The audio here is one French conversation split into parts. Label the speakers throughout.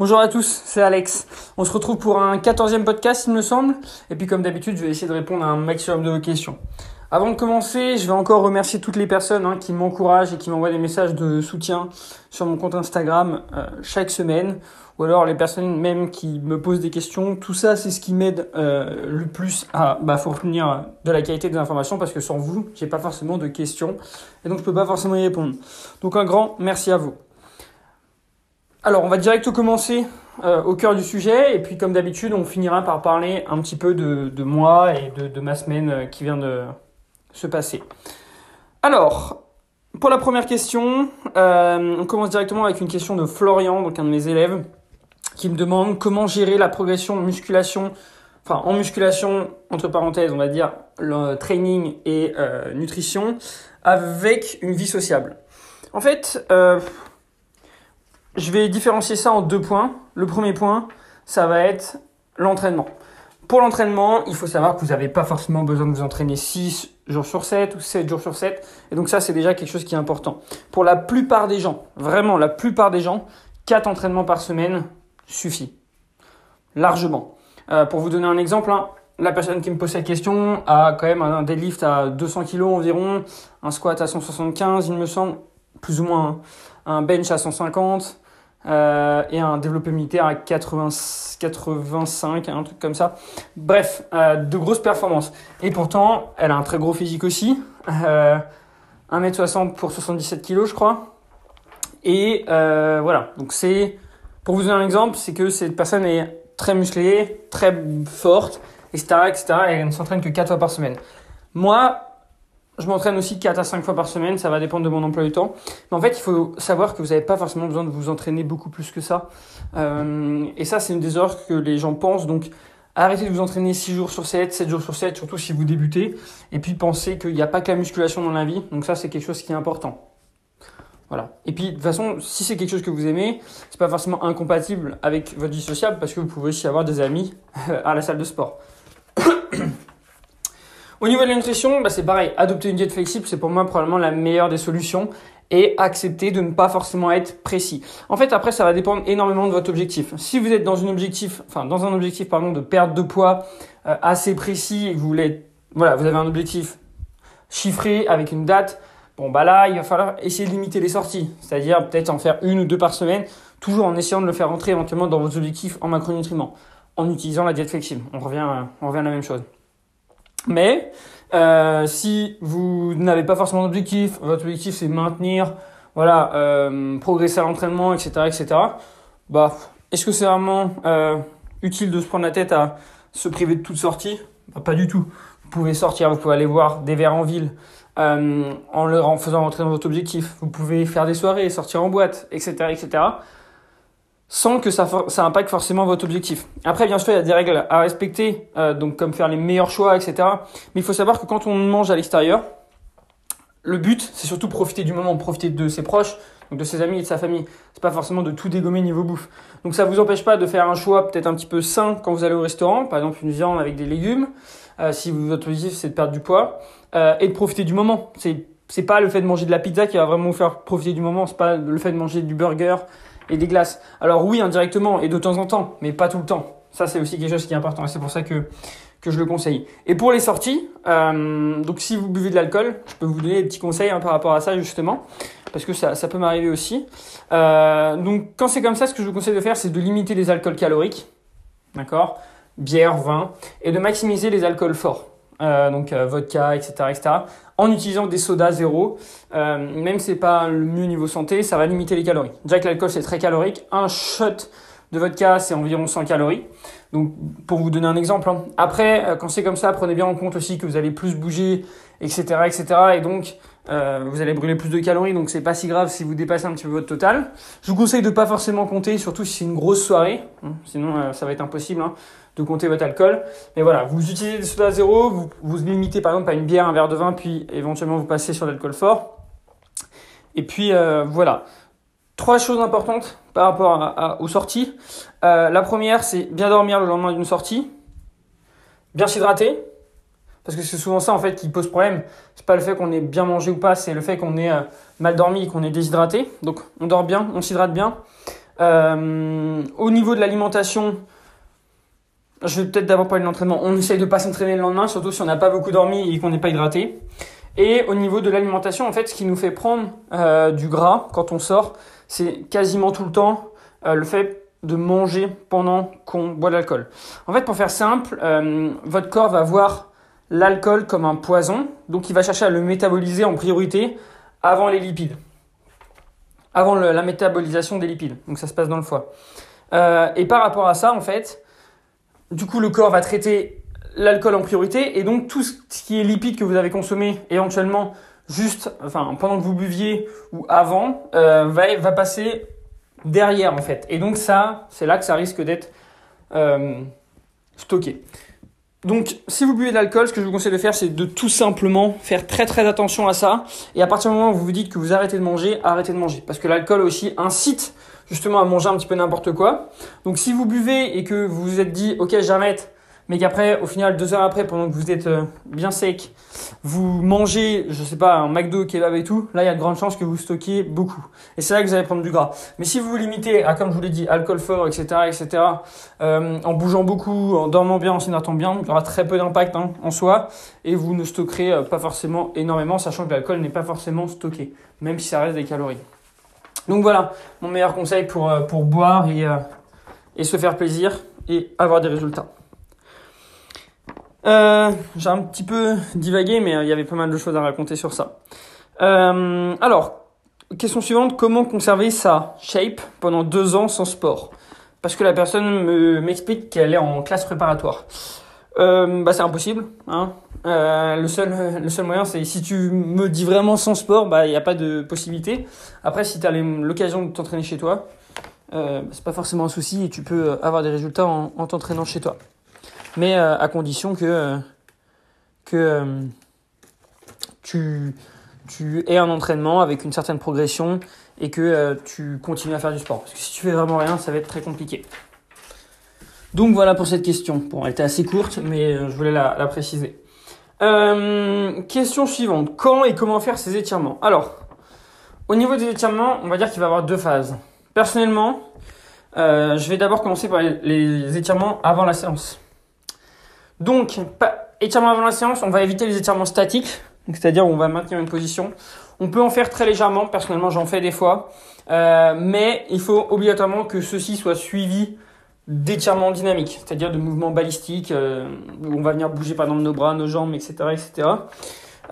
Speaker 1: Bonjour à tous, c'est Alex. On se retrouve pour un quatorzième podcast, il me semble. Et puis, comme d'habitude, je vais essayer de répondre à un maximum de vos questions. Avant de commencer, je vais encore remercier toutes les personnes hein, qui m'encouragent et qui m'envoient des messages de soutien sur mon compte Instagram euh, chaque semaine, ou alors les personnes même qui me posent des questions. Tout ça, c'est ce qui m'aide euh, le plus à bah, fournir de la qualité des informations, parce que sans vous, j'ai pas forcément de questions, et donc je peux pas forcément y répondre. Donc un grand merci à vous. Alors, on va direct commencer euh, au cœur du sujet, et puis comme d'habitude, on finira par parler un petit peu de, moi et de, ma semaine euh, qui vient de se passer. Alors, pour la première question, euh, on commence directement avec une question de Florian, donc un de mes élèves, qui me demande comment gérer la progression musculation, enfin en musculation, entre parenthèses, on va dire le training et nutrition, avec une vie sociable. En fait, je vais différencier ça en deux points. Le premier point, ça va être l'entraînement. Pour l'entraînement, il faut savoir que vous n'avez pas forcément besoin de vous entraîner 6 jours sur 7 ou 7 jours sur 7. Et donc ça, c'est déjà quelque chose qui est important. Pour la plupart des gens, vraiment la plupart des gens, 4 entraînements par semaine suffit. Largement. Euh, pour vous donner un exemple, hein, la personne qui me pose cette question a quand même un deadlift à 200 kg environ, un squat à 175, il me semble, plus ou moins, hein. un bench à 150, euh, et un développé militaire à 80, 85, un truc comme ça. Bref, euh, de grosses performances. Et pourtant, elle a un très gros physique aussi. Euh, 1m60 pour 77 kg, je crois. Et euh, voilà, donc c'est, pour vous donner un exemple, c'est que cette personne est très musclée, très forte, etc. etc. et elle ne s'entraîne que 4 fois par semaine. Moi, je m'entraîne aussi 4 à 5 fois par semaine, ça va dépendre de mon emploi du temps. Mais en fait, il faut savoir que vous n'avez pas forcément besoin de vous entraîner beaucoup plus que ça. Euh, et ça, c'est une des erreurs que les gens pensent. Donc, arrêtez de vous entraîner 6 jours sur 7, 7 jours sur 7, surtout si vous débutez. Et puis, pensez qu'il n'y a pas que la musculation dans la vie. Donc ça, c'est quelque chose qui est important. Voilà. Et puis, de toute façon, si c'est quelque chose que vous aimez, c'est pas forcément incompatible avec votre vie sociale parce que vous pouvez aussi avoir des amis à la salle de sport. Au niveau de la nutrition, bah, c'est pareil. Adopter une diète flexible, c'est pour moi probablement la meilleure des solutions et accepter de ne pas forcément être précis. En fait, après, ça va dépendre énormément de votre objectif. Si vous êtes dans un objectif, de perte de poids euh, assez précis et que vous voulez, voilà, vous avez un objectif chiffré avec une date, bon, bah là, il va falloir essayer de limiter les sorties. C'est-à-dire peut-être en faire une ou deux par semaine, toujours en essayant de le faire rentrer éventuellement dans vos objectifs en macronutriments, en utilisant la diète flexible. On revient, on revient à la même chose. Mais euh, si vous n'avez pas forcément d'objectif, votre objectif c'est maintenir, voilà, euh, progresser à l'entraînement, etc., etc. Bah, est-ce que c'est vraiment euh, utile de se prendre la tête à se priver de toute sortie? Bah, Pas du tout. Vous pouvez sortir, vous pouvez aller voir des verres en ville euh, en leur en faisant rentrer dans votre objectif. Vous pouvez faire des soirées, sortir en boîte, etc., etc sans que ça, ça impacte forcément votre objectif. Après, bien sûr, il y a des règles à respecter, euh, donc comme faire les meilleurs choix, etc. Mais il faut savoir que quand on mange à l'extérieur, le but, c'est surtout profiter du moment, profiter de ses proches, donc de ses amis et de sa famille. C'est pas forcément de tout dégommer niveau bouffe. Donc ça vous empêche pas de faire un choix peut-être un petit peu sain quand vous allez au restaurant, par exemple une viande avec des légumes, euh, si votre objectif c'est de perdre du poids, euh, et de profiter du moment. C'est c'est pas le fait de manger de la pizza qui va vraiment vous faire profiter du moment, c'est pas le fait de manger du burger et des glaces. Alors oui, indirectement et de temps en temps, mais pas tout le temps. Ça, c'est aussi quelque chose qui est important et c'est pour ça que, je le conseille. Et pour les sorties, euh, donc si vous buvez de l'alcool, je peux vous donner des petits conseils hein, par rapport à ça justement, parce que ça, ça peut m'arriver aussi. Euh, donc quand c'est comme ça, ce que je vous conseille de faire, c'est de limiter les alcools caloriques, d'accord? Bière, vin, et de maximiser les alcools forts. Euh, donc euh, vodka, etc., etc., en utilisant des sodas zéro. Euh, même si c'est pas le mieux niveau santé, ça va limiter les calories. Déjà que l'alcool c'est très calorique, un shot de vodka c'est environ 100 calories. Donc pour vous donner un exemple. Hein. Après, quand c'est comme ça, prenez bien en compte aussi que vous allez plus bouger, etc., etc., et donc vous allez brûler plus de calories, donc c'est pas si grave si vous dépassez un petit peu votre total. Je vous conseille de pas forcément compter, surtout si c'est une grosse soirée, hein. sinon ça va être impossible. Hein de compter votre alcool. Mais voilà, vous utilisez des sodas zéro, vous vous limitez par exemple à une bière, un verre de vin, puis éventuellement vous passez sur l'alcool fort. Et puis euh, voilà. Trois choses importantes par rapport aux sorties. Euh, la première, c'est bien dormir le lendemain d'une sortie, bien s'hydrater, parce que c'est souvent ça en fait qui pose problème. C'est pas le fait qu'on ait bien mangé ou pas, c'est le fait qu'on ait euh, mal dormi, qu'on ait déshydraté. Donc on dort bien, on s'hydrate bien. au niveau de l'alimentation, je vais peut-être d'abord parler de l'entraînement. On essaye de pas s'entraîner le lendemain, surtout si on n'a pas beaucoup dormi et qu'on n'est pas hydraté. Et au niveau de l'alimentation, en fait, ce qui nous fait prendre euh, du gras quand on sort, c'est quasiment tout le temps euh, le fait de manger pendant qu'on boit de l'alcool. En fait, pour faire simple, euh, votre corps va voir l'alcool comme un poison, donc il va chercher à le métaboliser en priorité avant les lipides, avant la métabolisation des lipides. Donc ça se passe dans le foie. et par rapport à ça, en fait, du coup, le corps va traiter l'alcool en priorité et donc tout ce qui est lipides que vous avez consommé éventuellement juste, enfin pendant que vous buviez ou avant, euh, va, va passer derrière en fait. Et donc ça, c'est là que ça risque d'être euh, stocké. Donc, si vous buvez de l'alcool, ce que je vous conseille de faire, c'est de tout simplement faire très très attention à ça. Et à partir du moment où vous vous dites que vous arrêtez de manger, arrêtez de manger. Parce que l'alcool aussi incite justement à manger un petit peu n'importe quoi. Donc, si vous buvez et que vous vous êtes dit, ok, j'arrête, mais qu'après, au final, deux heures après, pendant que vous êtes euh, bien sec, vous mangez, je sais pas, un McDo, kebab et tout, là, il y a de grandes chances que vous stockiez beaucoup. Et c'est là que vous allez prendre du gras. Mais si vous vous limitez à, comme je vous l'ai dit, alcool fort, etc., etc., euh, en bougeant beaucoup, en dormant bien, en s'hydratant bien, il y aura très peu d'impact hein, en soi, et vous ne stockerez euh, pas forcément énormément, sachant que l'alcool n'est pas forcément stocké, même si ça reste des calories. Donc voilà, mon meilleur conseil pour, pour boire et, et se faire plaisir et avoir des résultats. Euh, j'ai un petit peu divagué, mais euh, il y avait pas mal de choses à raconter sur ça. Euh, alors, question suivante, comment conserver sa shape pendant deux ans sans sport? Parce que la personne m'explique qu'elle est en classe préparatoire. bah, c'est impossible. Hein. le, seul, le seul moyen, c'est si tu me dis vraiment sans sport, bah, il n'y a pas de possibilité. Après, si tu as l'occasion de t'entraîner chez toi, euh, c'est pas forcément un souci et tu peux avoir des résultats en t'entraînant chez toi mais euh, à condition que, euh, que euh, tu, aies un entraînement avec une certaine progression et que tu continues à faire du sport. Parce que si tu fais vraiment rien, ça va être très compliqué. Donc voilà pour cette question. Bon, elle était assez courte, mais je voulais la, la préciser. question suivante. Quand et comment faire ces étirements? Alors, au niveau des étirements, on va dire qu'il va y avoir deux phases. Personnellement, je vais d'abord commencer par les étirements avant la séance. Donc, étirement avant la séance, on va éviter les étirements statiques, c'est-à-dire on va maintenir une position. On peut en faire très légèrement, personnellement j'en fais des fois, euh, mais il faut obligatoirement que ceci soit suivi d'étirements dynamiques, c'est-à-dire de mouvements balistiques, euh, où on va venir bouger par exemple nos bras, nos jambes, etc. etc.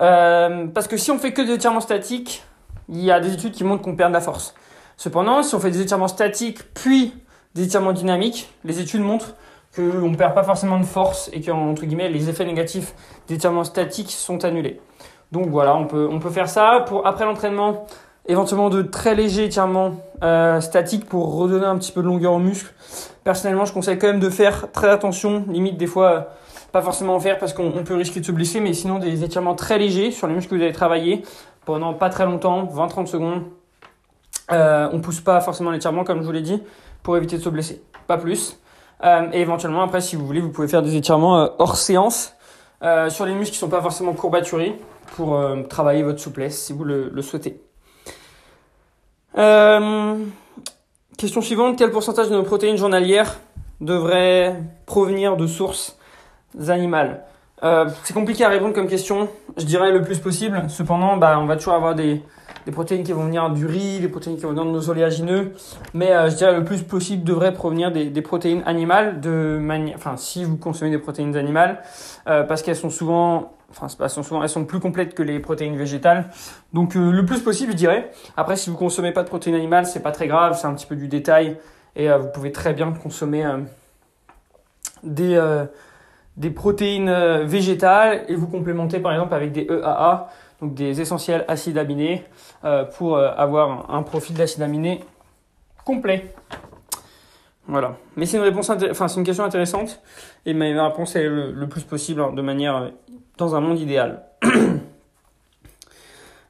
Speaker 1: Euh, parce que si on fait que des étirements statiques, il y a des études qui montrent qu'on perd de la force. Cependant, si on fait des étirements statiques puis des étirements dynamiques, les études montrent qu'on ne perd pas forcément de force et que, entre guillemets, les effets négatifs d'étirement statique sont annulés. Donc voilà, on peut, faire ça. Après l'entraînement, éventuellement de très légers étirements euh, statiques pour redonner un petit peu de longueur aux muscles. Personnellement, je conseille quand même de faire très attention, limite des fois pas forcément en faire parce qu'on peut risquer de se blesser, mais sinon des étirements très légers sur les muscles que vous allez travailler pendant pas très longtemps, 20-30 secondes. Euh, on pousse pas forcément l'étirement comme je vous l'ai dit pour éviter de se blesser, pas plus. Euh, et éventuellement, après, si vous voulez, vous pouvez faire des étirements euh, hors séance euh, sur les muscles qui ne sont pas forcément courbaturés pour travailler votre souplesse si vous le, souhaitez. question suivante, quel pourcentage de nos protéines journalières devrait provenir de sources animales C'est compliqué à répondre comme question, je dirais le plus possible. Cependant, bah, on va toujours avoir des, des protéines qui vont venir du riz, des protéines qui vont venir de nos oléagineux, mais euh, je dirais le plus possible devrait provenir des, protéines animales, de manière, enfin si vous consommez des protéines animales, euh, parce qu'elles sont souvent, enfin elles sont souvent, elles sont plus complètes que les protéines végétales, donc euh, le plus possible je dirais. Après si vous consommez pas de protéines animales, c'est pas très grave, c'est un petit peu du détail. Et vous pouvez très bien consommer des des protéines végétales et vous complémenter par exemple avec des EAA donc des essentiels acides aminés, euh, pour euh, avoir un, profil d'acide aminé complet. Voilà. Mais c'est une réponse, question intéressante et ma réponse est le, plus possible hein, de manière euh, dans un monde idéal.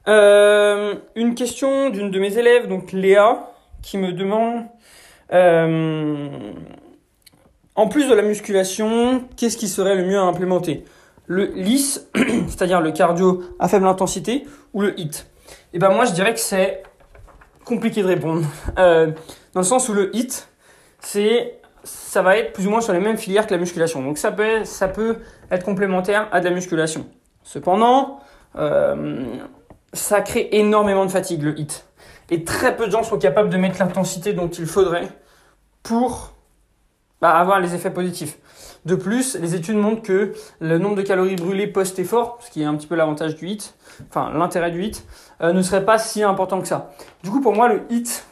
Speaker 1: une question d'une de mes élèves, donc Léa, qui me demande en plus de la musculation, qu'est-ce qui serait le mieux à implémenter? Le LIS, c'est-à-dire le cardio à faible intensité, ou le HIT Et ben moi je dirais que c'est compliqué de répondre. Euh, dans le sens où le HIT, ça va être plus ou moins sur les mêmes filières que la musculation. Donc ça peut, ça peut être complémentaire à de la musculation. Cependant, euh, ça crée énormément de fatigue le HIT. Et très peu de gens sont capables de mettre l'intensité dont il faudrait pour bah, avoir les effets positifs. De plus, les études montrent que le nombre de calories brûlées post-effort, ce qui est un petit peu l'avantage du HIT, enfin l'intérêt du HIT, euh, ne serait pas si important que ça. Du coup, pour moi, le HIT,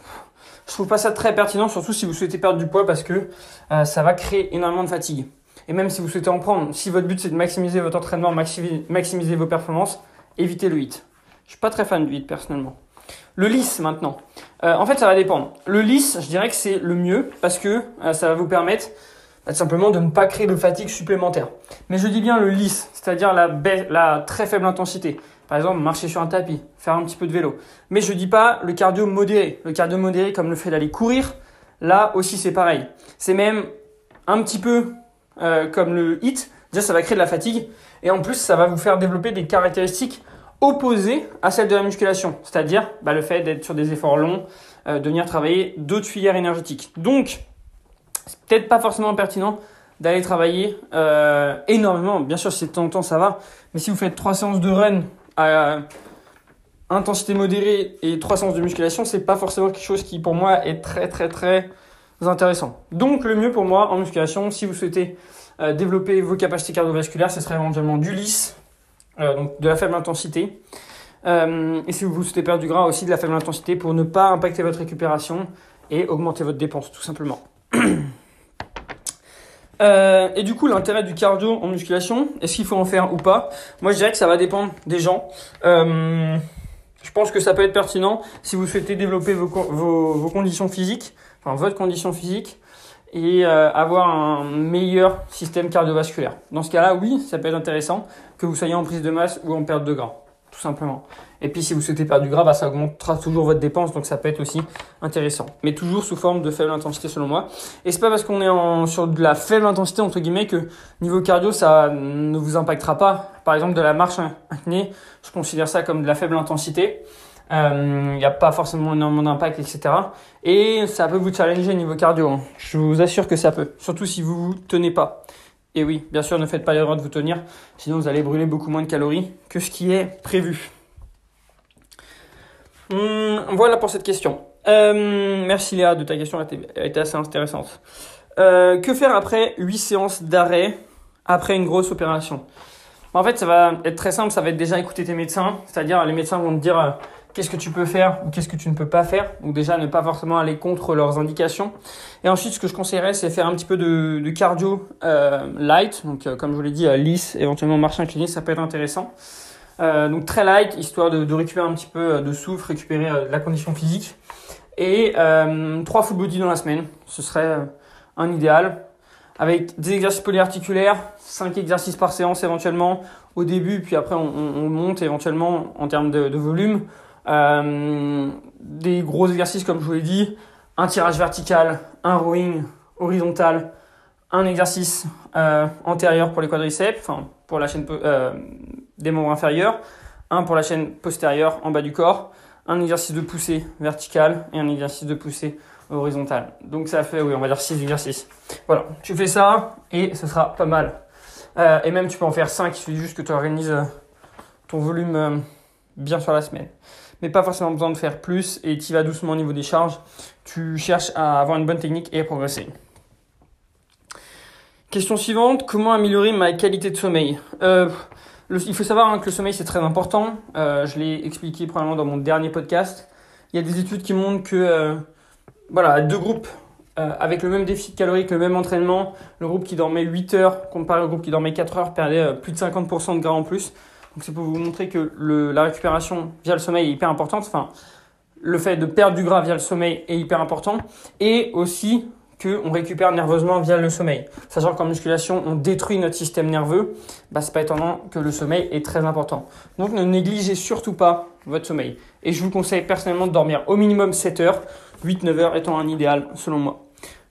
Speaker 1: je trouve pas ça très pertinent, surtout si vous souhaitez perdre du poids parce que euh, ça va créer énormément de fatigue. Et même si vous souhaitez en prendre, si votre but c'est de maximiser votre entraînement, maximiser vos performances, évitez le HIT. Je suis pas très fan du HIT personnellement. Le lisse maintenant. Euh, en fait, ça va dépendre. Le lisse, je dirais que c'est le mieux parce que ça va vous permettre simplement de ne pas créer de fatigue supplémentaire. Mais je dis bien le lisse, c'est-à-dire la, la très faible intensité. Par exemple, marcher sur un tapis, faire un petit peu de vélo. Mais je dis pas le cardio modéré. Le cardio modéré, comme le fait d'aller courir, là aussi c'est pareil. C'est même un petit peu euh, comme le HIT. Déjà, ça va créer de la fatigue. Et en plus, ça va vous faire développer des caractéristiques opposées à celles de la musculation. C'est-à-dire bah, le fait d'être sur des efforts longs, euh, de venir travailler d'autres filières énergétiques. Donc, c'est peut-être pas forcément pertinent d'aller travailler euh, énormément. Bien sûr, si c'est de temps en temps, ça va. Mais si vous faites trois séances de run à intensité modérée et trois séances de musculation, c'est pas forcément quelque chose qui pour moi est très très très intéressant. Donc le mieux pour moi en musculation, si vous souhaitez euh, développer vos capacités cardiovasculaires, ce serait éventuellement du lisse, euh, donc de la faible intensité. Et si vous souhaitez perdre du gras, aussi de la faible intensité pour ne pas impacter votre récupération et augmenter votre dépense tout simplement. Euh, et du coup, l'intérêt du cardio en musculation, est-ce qu'il faut en faire ou pas? Moi, je dirais que ça va dépendre des gens. Euh, je pense que ça peut être pertinent si vous souhaitez développer vos, conditions physiques, enfin votre condition physique, et euh, avoir un meilleur système cardiovasculaire. Dans ce cas-là, oui, ça peut être intéressant que vous soyez en prise de masse ou en perte de gras tout simplement. Et puis si vous souhaitez perdre du gras, bah, ça augmentera toujours votre dépense, donc ça peut être aussi intéressant. Mais toujours sous forme de faible intensité selon moi. Et c'est pas parce qu'on est en, sur de la faible intensité entre guillemets que niveau cardio ça ne vous impactera pas. Par exemple de la marche inclinée, je considère ça comme de la faible intensité. Il euh, n'y a pas forcément énormément d'impact, etc. Et ça peut vous challenger niveau cardio. Hein. Je vous assure que ça peut. Surtout si vous vous tenez pas. Et oui, bien sûr, ne faites pas l'erreur de vous tenir, sinon vous allez brûler beaucoup moins de calories que ce qui est prévu. Hum, voilà pour cette question. Euh, merci Léa de ta question, elle été assez intéressante. Euh, que faire après 8 séances d'arrêt après une grosse opération? En fait, ça va être très simple, ça va être déjà écouter tes médecins, c'est-à-dire les médecins vont te dire euh, qu'est-ce que tu peux faire ou qu'est-ce que tu ne peux pas faire. Donc déjà, ne pas forcément aller contre leurs indications. Et ensuite, ce que je conseillerais, c'est faire un petit peu de, de cardio euh, light. Donc euh, comme je vous l'ai dit, euh, lisse, éventuellement marche inclinée, ça peut être intéressant. Euh, donc très light, histoire de, de, récupérer un petit peu de souffle, récupérer la condition physique. Et trois full body dans la semaine, ce serait un idéal. Avec des exercices polyarticulaires, 5 exercices par séance éventuellement au début, puis après on, on monte éventuellement en termes de, de volume. Euh, des gros exercices comme je vous l'ai dit, un tirage vertical, un rowing horizontal, un exercice euh, antérieur pour les quadriceps, enfin pour la chaîne euh, des membres inférieurs, un pour la chaîne postérieure en bas du corps, un exercice de poussée verticale et un exercice de poussée horizontale. Donc ça fait, oui, on va dire 6 exercices. Voilà, tu fais ça et ce sera pas mal. Et même tu peux en faire 5, il suffit juste que tu organises ton volume bien sur la semaine mais pas forcément besoin de faire plus et tu vas doucement au niveau des charges. Tu cherches à avoir une bonne technique et à progresser. Question suivante, comment améliorer ma qualité de sommeil? Euh, Il faut savoir hein, que le sommeil c'est très important. Euh, je l'ai expliqué probablement dans mon dernier podcast. Il y a des études qui montrent que euh, voilà, deux groupes avec le même déficit calorique, le même entraînement, le groupe qui dormait 8 heures comparé au groupe qui dormait 4 heures perdait plus de 50% de gras en plus. Donc c'est pour vous montrer que la récupération via le sommeil est hyper importante. Enfin, le fait de perdre du gras via le sommeil est hyper important. Et aussi qu'on récupère nerveusement via le sommeil. Sachant qu'en musculation, on détruit notre système nerveux, bah, c'est pas étonnant que le sommeil est très important. Donc ne négligez surtout pas votre sommeil. Et je vous conseille personnellement de dormir au minimum 7 heures, 8-9 heures étant un idéal selon moi.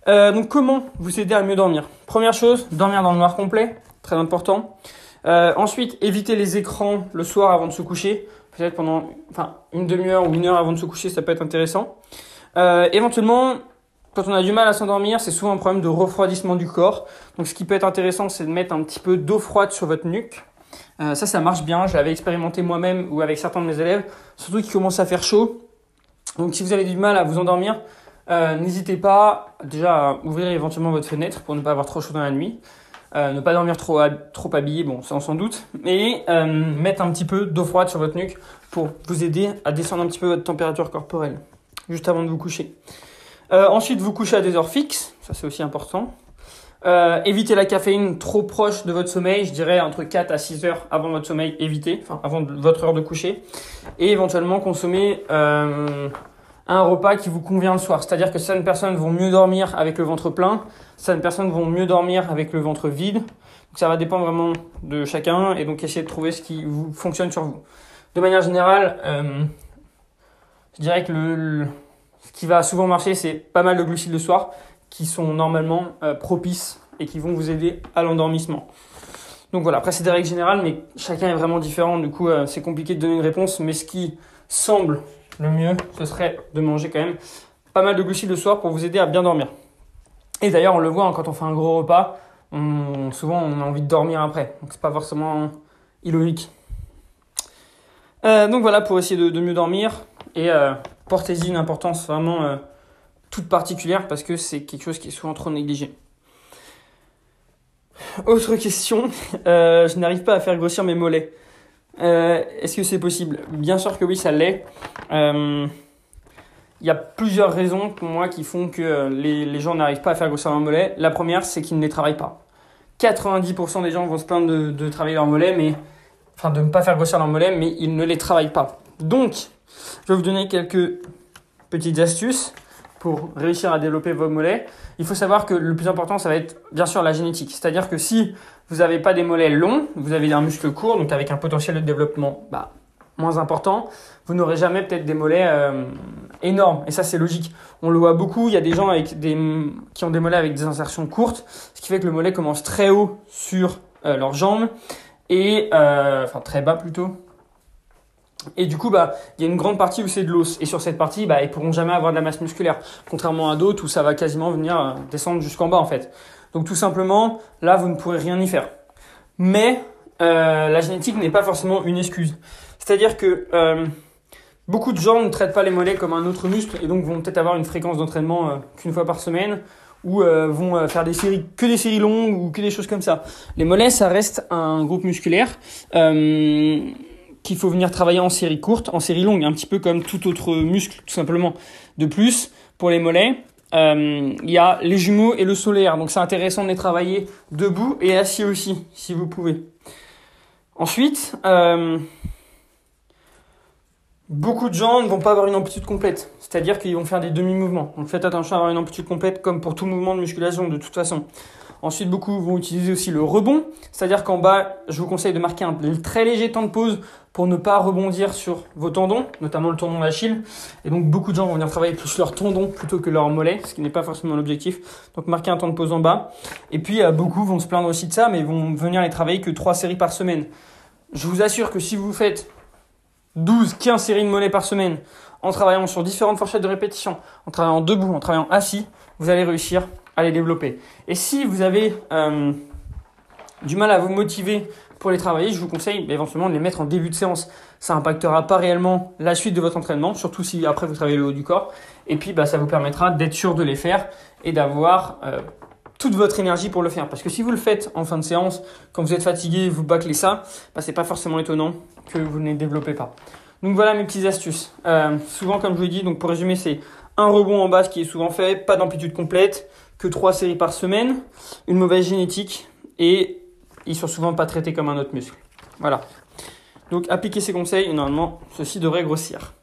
Speaker 1: Euh, donc comment vous aider à mieux dormir? Première chose, dormir dans le noir complet, très important. Euh, ensuite, éviter les écrans le soir avant de se coucher. Peut-être pendant enfin, une demi-heure ou une heure avant de se coucher, ça peut être intéressant. Euh, éventuellement, quand on a du mal à s'endormir, c'est souvent un problème de refroidissement du corps. Donc ce qui peut être intéressant, c'est de mettre un petit peu d'eau froide sur votre nuque. Euh, ça, ça marche bien. Je l'avais expérimenté moi-même ou avec certains de mes élèves, surtout qui commencent à faire chaud. Donc si vous avez du mal à vous endormir, n'hésitez pas déjà à ouvrir éventuellement votre fenêtre pour ne pas avoir trop chaud dans la nuit. Euh, ne pas dormir trop, habillé, bon, ça on s'en doute. Mais euh, mettre un petit peu d'eau froide sur votre nuque pour vous aider à descendre un petit peu votre température corporelle juste avant de vous coucher. Euh, ensuite, vous couchez à des heures fixes, ça c'est aussi important. Évitez la caféine trop proche de votre sommeil, je dirais entre 4 à 6 heures avant votre sommeil, évitez, enfin avant votre heure de coucher. Et éventuellement consommer un repas qui vous convient le soir. C'est-à-dire que certaines personnes vont mieux dormir avec le ventre plein, certaines personnes vont mieux dormir avec le ventre vide. Donc ça va dépendre vraiment de chacun et donc essayez de trouver ce qui vous fonctionne sur vous. De manière générale, euh, je dirais que le, ce qui va souvent marcher, c'est pas mal de glucides le soir qui sont normalement euh, propices et qui vont vous aider à l'endormissement. Donc voilà, après c'est des règles générales, mais chacun est vraiment différent, du coup euh, c'est compliqué de donner une réponse, mais ce qui semble le mieux, ce serait de manger quand même pas mal de glucides le soir pour vous aider à bien dormir. Et d'ailleurs, on le voit hein, quand on fait un gros repas, souvent on a envie de dormir après, donc c'est pas forcément illogique. Euh, donc voilà, pour essayer de, mieux dormir, et euh, portez-y une importance vraiment euh, toute particulière parce que c'est quelque chose qui est souvent trop négligé. Autre question, je n'arrive pas à faire grossir mes mollets. Est-ce que c'est possible Bien sûr que oui, ça l'est. Il y a plusieurs raisons pour moi qui font que les, les gens n'arrivent pas à faire grossir leurs mollets. La première, c'est qu'ils ne les travaillent pas. 90% des gens vont se plaindre de, de travailler leurs mollets, mais enfin de ne pas faire grossir leurs mollets, mais ils ne les travaillent pas. Donc, je vais vous donner quelques petites astuces pour réussir à développer vos mollets. Il faut savoir que le plus important, ça va être bien sûr la génétique. C'est-à-dire que si vous n'avez pas des mollets longs, vous avez un muscle court, donc avec un potentiel de développement bah, moins important, vous n'aurez jamais peut-être des mollets euh, énormes. Et ça, c'est logique. On le voit beaucoup. Il y a des gens qui ont des mollets avec des insertions courtes, ce qui fait que le mollet commence très haut sur euh, leurs jambes et euh, enfin très bas plutôt et du coup, bah, il y a une grande partie où c'est de l'os. Et sur cette partie, bah, ils pourront jamais avoir de la masse musculaire. Contrairement à d'autres où ça va quasiment venir descendre jusqu'en bas, en fait. Donc, tout simplement, là, vous ne pourrez rien y faire. Mais, euh, la génétique n'est pas forcément une excuse. C'est-à-dire que, euh, beaucoup de gens ne traitent pas les mollets comme un autre muscle et donc vont peut-être avoir une fréquence d'entraînement euh, qu'une fois par semaine ou euh, vont faire des séries que des séries longues ou que des choses comme ça. Les mollets, ça reste un groupe musculaire. Euh, qu'il faut venir travailler en série courte, en série longue, un petit peu comme tout autre muscle, tout simplement. De plus, pour les mollets, euh, il y a les jumeaux et le solaire, donc c'est intéressant de les travailler debout et assis aussi, si vous pouvez. Ensuite, euh, beaucoup de gens ne vont pas avoir une amplitude complète, c'est-à-dire qu'ils vont faire des demi-mouvements. Donc faites attention à avoir une amplitude complète, comme pour tout mouvement de musculation, de toute façon. Ensuite, beaucoup vont utiliser aussi le rebond, c'est-à-dire qu'en bas, je vous conseille de marquer un très léger temps de pause pour ne pas rebondir sur vos tendons, notamment le tendon d'Achille. Et donc, beaucoup de gens vont venir travailler plus leur tendon plutôt que leur mollet, ce qui n'est pas forcément l'objectif. Donc, marquer un temps de pause en bas. Et puis, euh, beaucoup vont se plaindre aussi de ça, mais vont venir les travailler que 3 séries par semaine. Je vous assure que si vous faites 12, 15 séries de mollets par semaine, en travaillant sur différentes fourchettes de répétition, en travaillant debout, en travaillant assis, vous allez réussir les développer. Et si vous avez euh, du mal à vous motiver pour les travailler, je vous conseille éventuellement de les mettre en début de séance. Ça impactera pas réellement la suite de votre entraînement, surtout si après vous travaillez le haut du corps. Et puis bah, ça vous permettra d'être sûr de les faire et d'avoir euh, toute votre énergie pour le faire. Parce que si vous le faites en fin de séance, quand vous êtes fatigué, vous bâclez ça, bah, c'est pas forcément étonnant que vous ne les développez pas. Donc voilà mes petites astuces. Euh, souvent, comme je vous l'ai dit, donc pour résumer, c'est un rebond en base qui est souvent fait, pas d'amplitude complète, que trois séries par semaine, une mauvaise génétique et ils sont souvent pas traités comme un autre muscle. Voilà. Donc appliquez ces conseils et normalement ceci devrait grossir.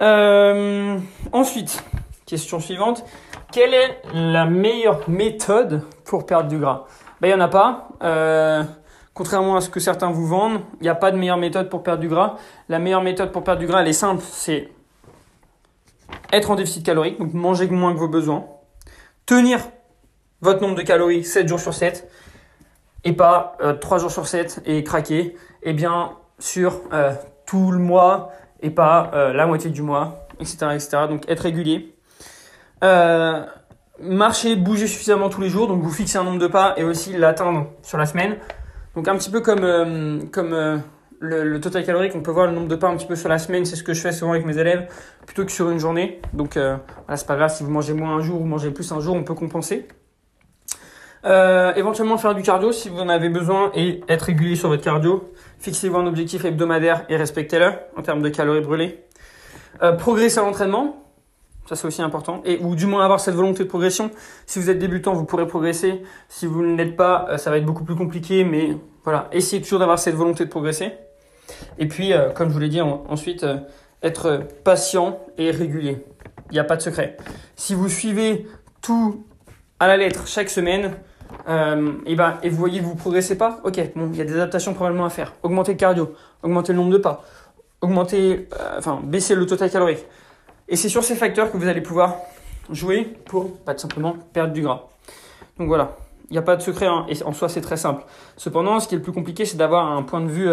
Speaker 1: Euh, ensuite, question suivante. Quelle est la meilleure méthode pour perdre du gras? Ben, Il n'y en a pas. Euh, contrairement à ce que certains vous vendent, il n'y a pas de meilleure méthode pour perdre du gras. La meilleure méthode pour perdre du gras, elle est simple, c'est être en déficit calorique, donc manger moins que vos besoins tenir votre nombre de calories 7 jours sur 7 et pas 3 euh, jours sur 7 et craquer, et bien sur euh, tout le mois et pas euh, la moitié du mois, etc., etc. Donc être régulier. Marcher, bouger suffisamment tous les jours, donc vous fixez un nombre de pas et aussi l'atteindre sur la semaine. Donc un petit peu comme, comme le, total calorique, on peut voir le nombre de pas un petit peu sur la semaine, c'est ce que je fais souvent avec mes élèves, plutôt que sur une journée. Donc euh, voilà, c'est pas grave si vous mangez moins un jour ou mangez plus un jour, on peut compenser. Euh, éventuellement faire du cardio si vous en avez besoin et être régulier sur votre cardio. Fixez-vous un objectif hebdomadaire et respectez-le en termes de calories brûlées. Euh, progresser à l'entraînement, ça c'est aussi important. Et ou du moins avoir cette volonté de progression. Si vous êtes débutant, vous pourrez progresser. Si vous ne l'êtes pas, ça va être beaucoup plus compliqué. Mais voilà, essayez toujours d'avoir cette volonté de progresser. Et puis, euh, comme je vous l'ai dit, ensuite, euh, être patient et régulier. Il n'y a pas de secret. Si vous suivez tout à la lettre chaque semaine, euh, et, ben, et vous voyez que vous progressez pas, ok, bon, il y a des adaptations probablement à faire. Augmenter le cardio, augmenter le nombre de pas, augmenter, enfin, baisser le total calorique. Et c'est sur ces facteurs que vous allez pouvoir jouer pour pas tout simplement perdre du gras. Donc voilà, il n'y a pas de secret, hein, et en soi c'est très simple. Cependant, ce qui est le plus compliqué, c'est d'avoir un point de vue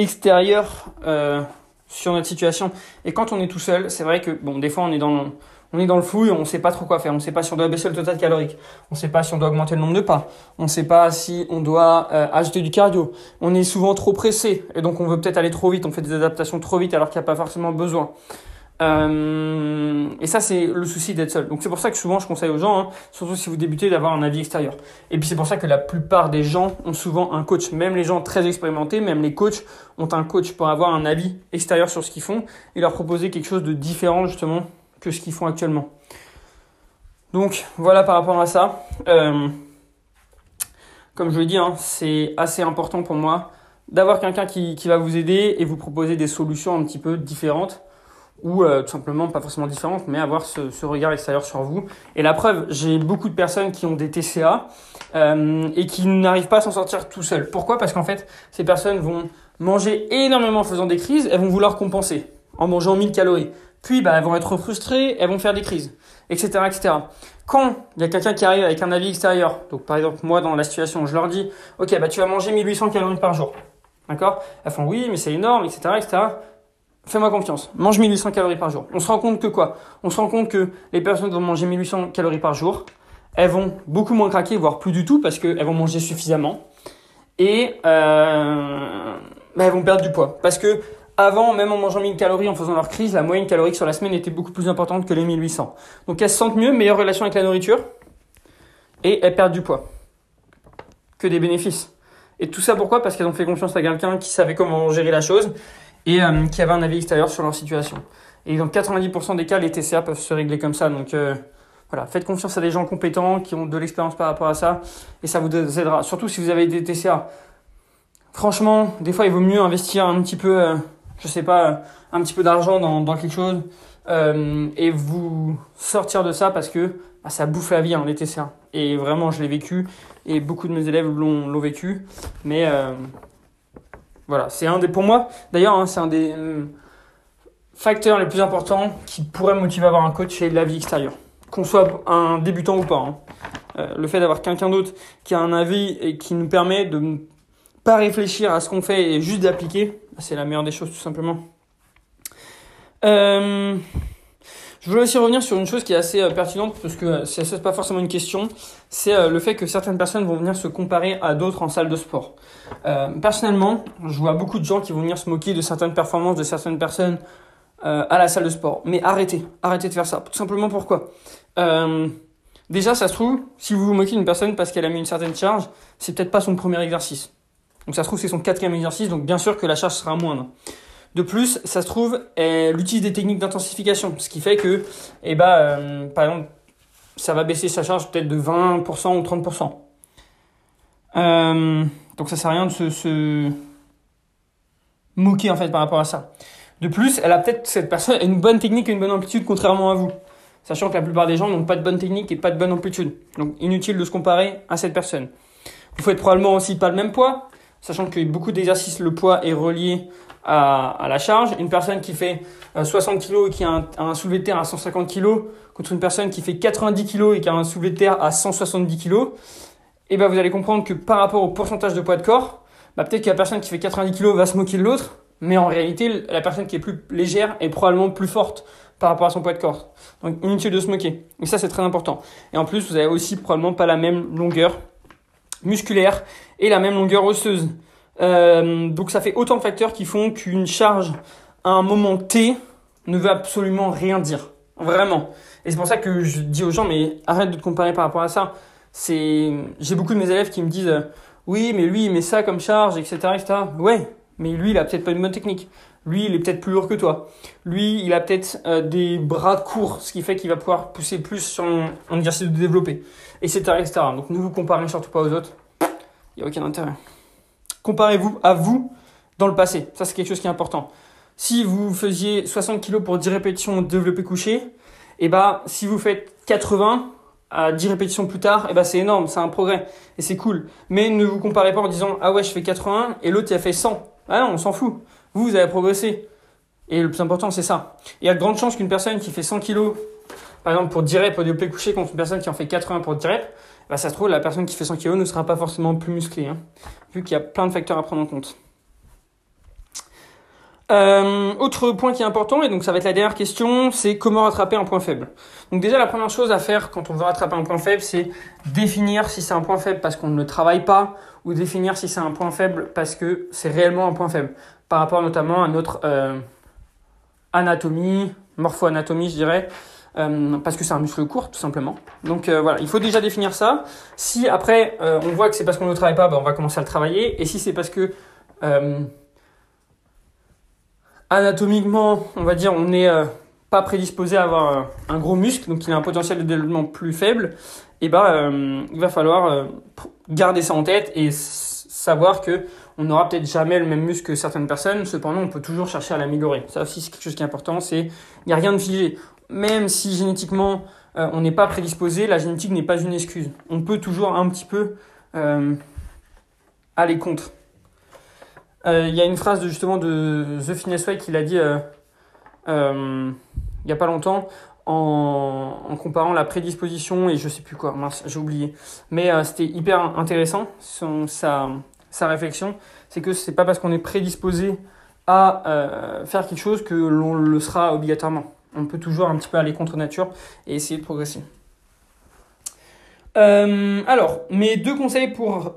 Speaker 1: extérieur euh, sur notre situation. Et quand on est tout seul, c'est vrai que bon, des fois on est dans on est dans le flou on ne sait pas trop quoi faire. On ne sait pas si on doit baisser le total calorique. On sait pas si on doit augmenter le nombre de pas. On ne sait pas si on doit euh, ajouter du cardio. On est souvent trop pressé et donc on veut peut-être aller trop vite. On fait des adaptations trop vite alors qu'il n'y a pas forcément besoin. Euh, et ça, c'est le souci d'être seul. Donc c'est pour ça que souvent je conseille aux gens, hein, surtout si vous débutez, d'avoir un avis extérieur. Et puis c'est pour ça que la plupart des gens ont souvent un coach. Même les gens très expérimentés, même les coachs ont un coach pour avoir un avis extérieur sur ce qu'ils font et leur proposer quelque chose de différent justement que ce qu'ils font actuellement. Donc voilà par rapport à ça. Euh, comme je l'ai dit, hein, c'est assez important pour moi d'avoir quelqu'un qui, qui va vous aider et vous proposer des solutions un petit peu différentes ou euh, tout simplement pas forcément différentes, mais avoir ce, ce, regard extérieur sur vous. Et la preuve, j'ai beaucoup de personnes qui ont des TCA euh, et qui n'arrivent pas à s'en sortir tout seuls. Pourquoi? Parce qu'en fait, ces personnes vont manger énormément en faisant des crises, elles vont vouloir compenser en mangeant 1000 calories. Puis, bah, elles vont être frustrées, elles vont faire des crises, etc., etc. Quand il y a quelqu'un qui arrive avec un avis extérieur, donc par exemple moi dans la situation, je leur dis, ok, bah tu vas manger 1800 calories par jour, d'accord? Elles font oui, mais c'est énorme, etc., etc. Fais-moi confiance, mange 1800 calories par jour. On se rend compte que quoi? On se rend compte que les personnes qui vont manger 1800 calories par jour, elles vont beaucoup moins craquer, voire plus du tout, parce qu'elles vont manger suffisamment. Et euh, bah, elles vont perdre du poids. Parce que avant, même en mangeant 1000 calories, en faisant leur crise, la moyenne calorique sur la semaine était beaucoup plus importante que les 1800. Donc elles se sentent mieux, meilleure relation avec la nourriture, et elles perdent du poids. Que des bénéfices. Et tout ça pourquoi? Parce qu'elles ont fait confiance à quelqu'un qui savait comment gérer la chose et euh, qui avait un avis extérieur sur leur situation. Et dans 90% des cas, les TCA peuvent se régler comme ça. Donc euh, voilà, faites confiance à des gens compétents qui ont de l'expérience par rapport à ça, et ça vous aidera. Surtout si vous avez des TCA. Franchement, des fois, il vaut mieux investir un petit peu... Euh, je sais pas, un petit peu d'argent dans, dans, quelque chose et vous sortir de ça parce que bah, ça bouffe la vie, hein, les TCA. Et vraiment, je l'ai vécu et beaucoup de mes élèves l'ont vécu. Mais voilà, c'est un des, pour moi, d'ailleurs, hein, c'est un des euh, facteurs les plus importants qui pourrait motiver à avoir un coach, c'est la vie extérieure. Qu'on soit un débutant ou pas. Hein. Euh, le fait d'avoir quelqu'un d'autre qui a un avis et qui nous permet de ne pas réfléchir à ce qu'on fait et juste d'appliquer, c'est la meilleure des choses tout simplement. Euh, je voulais aussi revenir sur une chose qui est assez euh, pertinente parce que ce n'est pas forcément une question, c'est euh, le fait que certaines personnes vont venir se comparer à d'autres en salle de sport. Euh, personnellement, je vois beaucoup de gens qui vont venir se moquer de certaines performances de certaines personnes euh, à la salle de sport. Mais arrêtez, arrêtez de faire ça. Tout simplement pourquoi? Déjà, ça se trouve, si vous vous moquez d'une personne parce qu'elle a mis une certaine charge, c'est peut-être pas son premier exercice. Donc ça se trouve, c'est son quatrième exercice, donc bien sûr que la charge sera moindre. De plus, ça se trouve, elle utilise des techniques d'intensification, ce qui fait que, eh ben, euh, par exemple, ça va baisser sa charge peut-être de 20% ou 30%. Euh, donc ça sert à rien de se, moquer en fait par rapport à ça. De plus, elle a peut-être cette personne une bonne technique et une bonne amplitude contrairement à vous. Sachant que la plupart des gens n'ont pas de bonne technique et pas de bonne amplitude. Donc inutile de se comparer à cette personne. Vous faites probablement aussi pas le même poids, sachant que beaucoup d'exercices, le poids est relié à, la charge. Une personne qui fait 60 kg et qui a un, soulevé de terre à 150 kg contre une personne qui fait 90 kg et qui a un soulevé de terre à 170 kg, et ben vous allez comprendre que par rapport au pourcentage de poids de corps, bah peut-être que la personne qui fait 90 kg va se moquer de l'autre, mais en réalité, la personne qui est plus légère est probablement plus forte par rapport à son poids de corps. Donc inutile de se moquer. Et ça, c'est très important. Et en plus, vous avez aussi probablement pas la même longueur musculaire et la même longueur osseuse. Euh, donc ça fait autant de facteurs qui font qu'une charge à un moment T ne veut absolument rien dire. Vraiment. Et c'est pour ça que je dis aux gens, mais arrête de te comparer par rapport à ça. C'est, j'ai beaucoup de mes élèves qui me disent, oui, mais lui, il met ça comme charge, etc., etc. Ouais, mais lui, il a peut-être pas une bonne technique. Lui, il est peut-être plus lourd que toi. Lui, il a peut-être euh, des bras courts, ce qui fait qu'il va pouvoir pousser plus sur un, exercice de développer, etc., etc. Donc ne vous comparez surtout pas aux autres. Il n'y a aucun intérêt. Comparez-vous à vous dans le passé. Ça, c'est quelque chose qui est important. Si vous faisiez 60 kg pour 10 répétitions développé couché, et eh bah, si vous faites 80 à 10 répétitions plus tard, et eh bah, c'est énorme, c'est un progrès. Et c'est cool. Mais ne vous comparez pas en disant, ah ouais, je fais 80 et l'autre, il a fait 100. Ah non, on s'en fout. Vous, vous avez progressé. Et le plus important, c'est ça. Il y a de grandes chances qu'une personne qui fait 100 kg, par exemple pour 10 reps au développé couché, contre une personne qui en fait 80 pour 10 reps, bah, ça se trouve, la personne qui fait 100 kg ne sera pas forcément plus musclée, hein, vu qu'il y a plein de facteurs à prendre en compte. Euh, autre point qui est important, et donc ça va être la dernière question, c'est comment rattraper un point faible. Donc déjà la première chose à faire quand on veut rattraper un point faible, c'est définir si c'est un point faible parce qu'on ne le travaille pas, ou définir si c'est un point faible parce que c'est réellement un point faible, par rapport notamment à notre euh, anatomie, morpho-anatomie je dirais, euh, parce que c'est un muscle court tout simplement. Donc euh, voilà, il faut déjà définir ça. Si après euh, on voit que c'est parce qu'on ne le travaille pas, bah, on va commencer à le travailler, et si c'est parce que anatomiquement, on va dire, on n'est pas prédisposé à avoir un gros muscle, donc il a un potentiel de développement plus faible, et ben il va falloir garder ça en tête et savoir que on n'aura peut-être jamais le même muscle que certaines personnes, cependant on peut toujours chercher à l'améliorer. Ça aussi c'est quelque chose qui est important, c'est il n'y a rien de figé. Même si génétiquement on n'est pas prédisposé, la génétique n'est pas une excuse. On peut toujours un petit peu aller contre. Euh, il y a une phrase de, justement de The Fitness Way qu'il a dit euh, euh, il n'y a pas longtemps en, comparant la prédisposition et je sais plus quoi, j'ai oublié. Mais c'était hyper intéressant son, sa, sa réflexion. C'est que c'est pas parce qu'on est prédisposé à faire quelque chose que l'on le sera obligatoirement. On peut toujours un petit peu aller contre nature et essayer de progresser. alors, mes deux conseils pour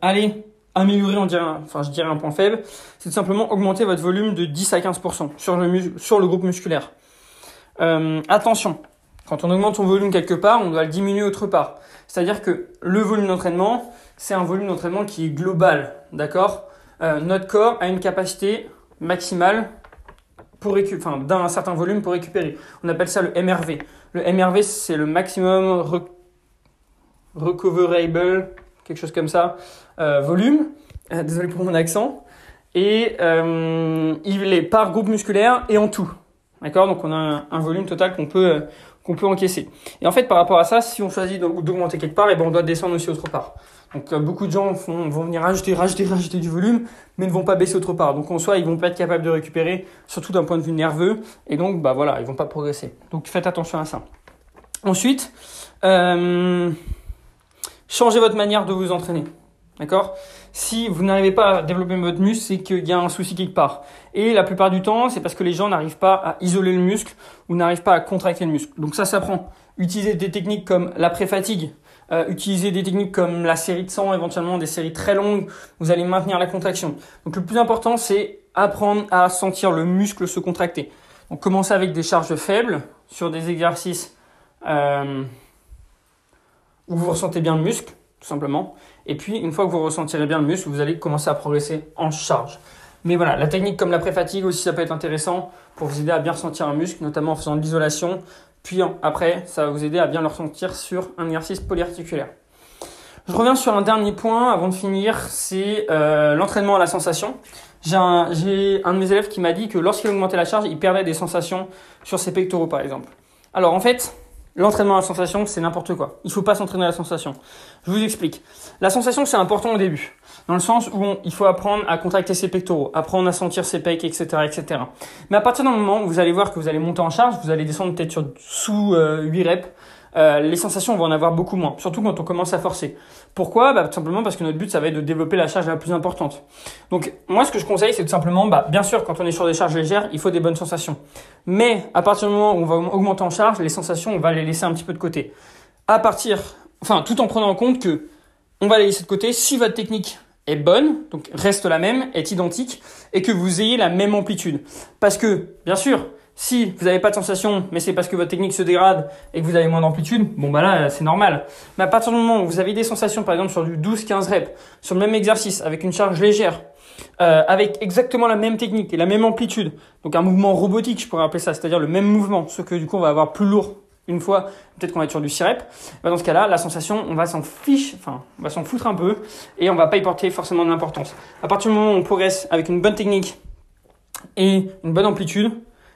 Speaker 1: aller améliorer, on dirait, enfin je dirais un point faible, c'est tout simplement augmenter votre volume de 10 à 15% sur le, groupe musculaire. Euh, attention, quand on augmente son volume quelque part, on doit le diminuer autre part. C'est-à-dire que le volume d'entraînement, c'est un volume d'entraînement qui est global, d'accord? Euh, Notre corps a une capacité maximale pour d'un certain volume pour récupérer. On appelle ça le MRV. Le MRV, c'est le maximum recoverable quelque chose comme ça, euh, volume, euh, désolé pour mon accent, et euh, il est par groupe musculaire et en tout. D'accord? Donc on a un, volume total qu'on peut, qu'on peut encaisser. Et en fait, par rapport à ça, si on choisit d'augmenter quelque part, et eh ben on doit descendre aussi autre part. Donc beaucoup de gens vont venir rajouter, rajouter, rajouter du volume, mais ne vont pas baisser autre part. Donc en soi, ils vont pas être capables de récupérer, surtout d'un point de vue nerveux, et donc bah voilà, ils vont pas progresser. Donc faites attention à ça. Ensuite, euh, changez votre manière de vous entraîner. D'accord? Si vous n'arrivez pas à développer votre muscle, c'est qu'il y a un souci quelque part. Et la plupart du temps, c'est parce que les gens n'arrivent pas à isoler le muscle ou n'arrivent pas à contracter le muscle. Donc ça s'apprend. Utilisez des techniques comme la pré-fatigue, euh, utilisez des techniques comme la série de 100, éventuellement des séries très longues, vous allez maintenir la contraction. Donc le plus important, c'est apprendre à sentir le muscle se contracter. Donc commencez avec des charges faibles sur des exercices euh, où vous ressentez bien le muscle, tout simplement. Et puis, une fois que vous ressentirez bien le muscle, vous allez commencer à progresser en charge. Mais voilà, la technique comme la pré-fatigue aussi, ça peut être intéressant pour vous aider à bien ressentir un muscle, notamment en faisant de l'isolation. Puis après, ça va vous aider à bien le ressentir sur un exercice polyarticulaire. Je reviens sur un dernier point avant de finir, c'est euh, l'entraînement à la sensation. J'ai un, un de mes élèves qui m'a dit que lorsqu'il augmentait la charge, il perdait des sensations sur ses pectoraux par exemple. Alors en fait, L'entraînement à la sensation, c'est n'importe quoi. Il faut pas s'entraîner à la sensation. Je vous explique. La sensation, c'est important au début. Dans le sens où il faut apprendre à contracter ses pectoraux, apprendre à sentir ses pecs, etc., etc. Mais à partir d'un moment vous allez voir que vous allez monter en charge, vous allez descendre peut-être sur sous 8 euh, reps, euh, les sensations, on va en avoir beaucoup moins, surtout quand on commence à forcer. Pourquoi? Bah, Tout simplement parce que notre but, ça va être de développer la charge la plus importante. Donc, moi, ce que je conseille, c'est tout simplement, bah, bien sûr, quand on est sur des charges légères, il faut des bonnes sensations. Mais à partir du moment où on va augmenter en charge, les sensations, on va les laisser un petit peu de côté. À partir, enfin, tout en prenant en compte que on va les laisser de côté si votre technique est bonne, donc reste la même, est identique, et que vous ayez la même amplitude. Parce que, bien sûr, si vous n'avez pas de sensation, mais c'est parce que votre technique se dégrade et que vous avez moins d'amplitude, bon bah là c'est normal. Mais à partir du moment où vous avez des sensations, par exemple sur du 12-15 reps, sur le même exercice, avec une charge légère, euh, avec exactement la même technique et la même amplitude, donc un mouvement robotique, je pourrais appeler ça, c'est-à-dire le même mouvement, ce que du coup on va avoir plus lourd une fois, peut-être qu'on va être sur du 6 reps, bah, dans ce cas-là, la sensation, on va s'en fiche, enfin, on va s'en foutre un peu et on va pas y porter forcément de l'importance. À partir du moment où on progresse avec une bonne technique et une bonne amplitude,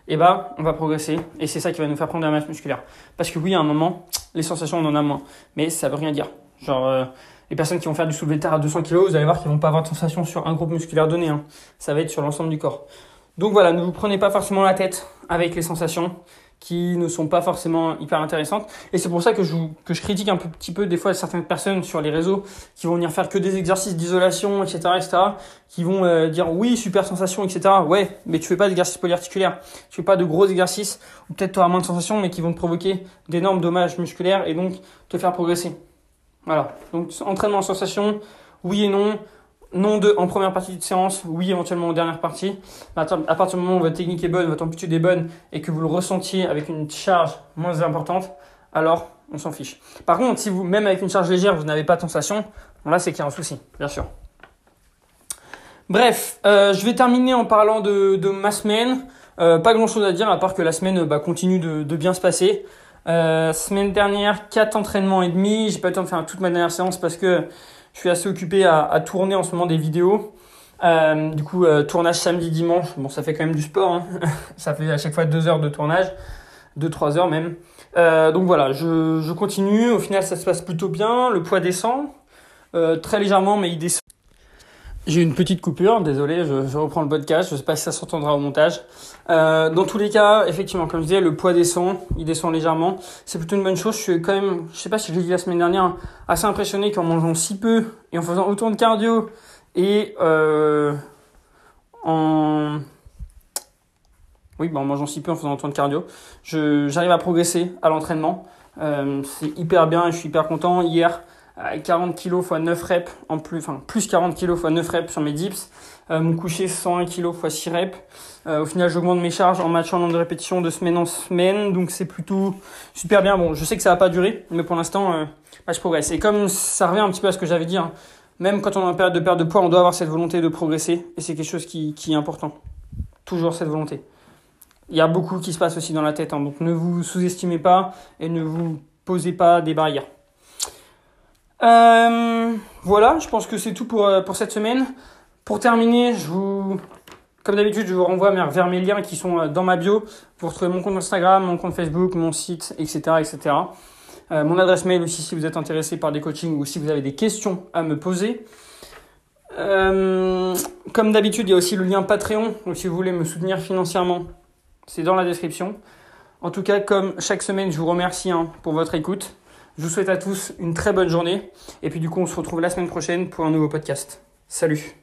Speaker 1: eh bah, on va progresser et c'est ça qui va nous faire prendre de la masse musculaire. Parce que oui, à un moment, les sensations, on en a moins, mais ça veut rien dire. Genre, euh, les personnes qui vont faire du soulevé de terre à 200 kg, vous allez voir qu'ils vont pas avoir de sensation sur un groupe musculaire donné. Hein. Ça va être sur l'ensemble du corps. Donc voilà, ne vous prenez pas forcément la tête avec les sensations qui ne sont pas forcément hyper intéressantes. Et c'est pour ça que je, que je critique un petit peu des fois certaines personnes sur les réseaux qui vont venir faire que des exercices d'isolation, etc., etc., qui vont euh, dire oui, super sensation, etc. Ouais, mais tu fais pas d'exercices polyarticulaires, tu fais pas de gros exercices, ou peut-être tu auras moins de sensations, mais qui vont te provoquer d'énormes dommages musculaires et donc te faire progresser. Voilà. Donc entraînement en sensation, oui et non non de en première partie de séance, oui éventuellement en dernière partie. À partir du moment où votre technique est bonne, votre amplitude est bonne et que vous le ressentiez avec une charge moins importante, alors on s'en fiche. Par contre, si vous, même avec une charge légère, vous n'avez pas de sensation, là c'est qu'il y a un souci, bien sûr. Bref, euh, je vais terminer en parlant de, ma semaine. Euh, pas grand chose à dire à part que la semaine bah, continue de, bien se passer. Euh, semaine dernière, 4 entraînements et demi. J'ai pas eu le temps de faire toute ma dernière séance parce que je suis assez occupé à, à tourner en ce moment des vidéos. Euh, du coup, euh, tournage samedi, dimanche. Bon, ça fait quand même du sport. Hein. ça fait à chaque fois deux heures de tournage, deux trois heures même. Euh, donc voilà, je, je, continue. Au final, ça se passe plutôt bien. Le poids descend euh, très légèrement, mais il descend. J'ai une petite coupure, désolé, je, reprends le podcast, je sais pas si ça s'entendra au montage. Euh, dans tous les cas, effectivement, comme je disais, le poids descend, il descend légèrement. C'est plutôt une bonne chose. Je suis quand même, je sais pas si je l'ai dit la semaine dernière, assez impressionné qu'en mangeant si peu et en faisant autant de cardio et euh, en oui, bah en mangeant si peu, en faisant autant de cardio, j'arrive à progresser à l'entraînement. Euh, c'est hyper bien, je suis hyper content. Hier, 40 kg x 9 reps en plus, enfin plus 40 kg x 9 reps sur mes dips. Euh, mon coucher 101 kg x 6 reps. Euh, au final, j'augmente mes charges en matchant nombre de répétitions de semaine en semaine, donc c'est plutôt super bien. Bon, je sais que ça va pas durer, mais pour l'instant, euh, bah, je progresse. Et comme ça revient un petit peu à ce que j'avais dit, hein, même quand on est en période de perte de poids, on doit avoir cette volonté de progresser, et c'est quelque chose qui, qui, est important. Toujours cette volonté. Il y a beaucoup qui se passe aussi dans la tête, hein, donc ne vous sous-estimez pas et ne vous posez pas des barrières. Euh, voilà, je pense que c'est tout pour, euh, pour cette semaine. Pour terminer, je vous, comme d'habitude, je vous renvoie vers mes liens qui sont euh, dans ma bio. Vous retrouvez mon compte Instagram, mon compte Facebook, mon site, etc., etc. Mon adresse mail aussi si vous êtes intéressé par des coachings ou si vous avez des questions à me poser. Comme d'habitude, il y a aussi le lien Patreon. Donc si vous voulez me soutenir financièrement, c'est dans la description. En tout cas, comme chaque semaine, je vous remercie hein, pour votre écoute. Je vous souhaite à tous une très bonne journée. Et puis du coup, on se retrouve la semaine prochaine pour un nouveau podcast. Salut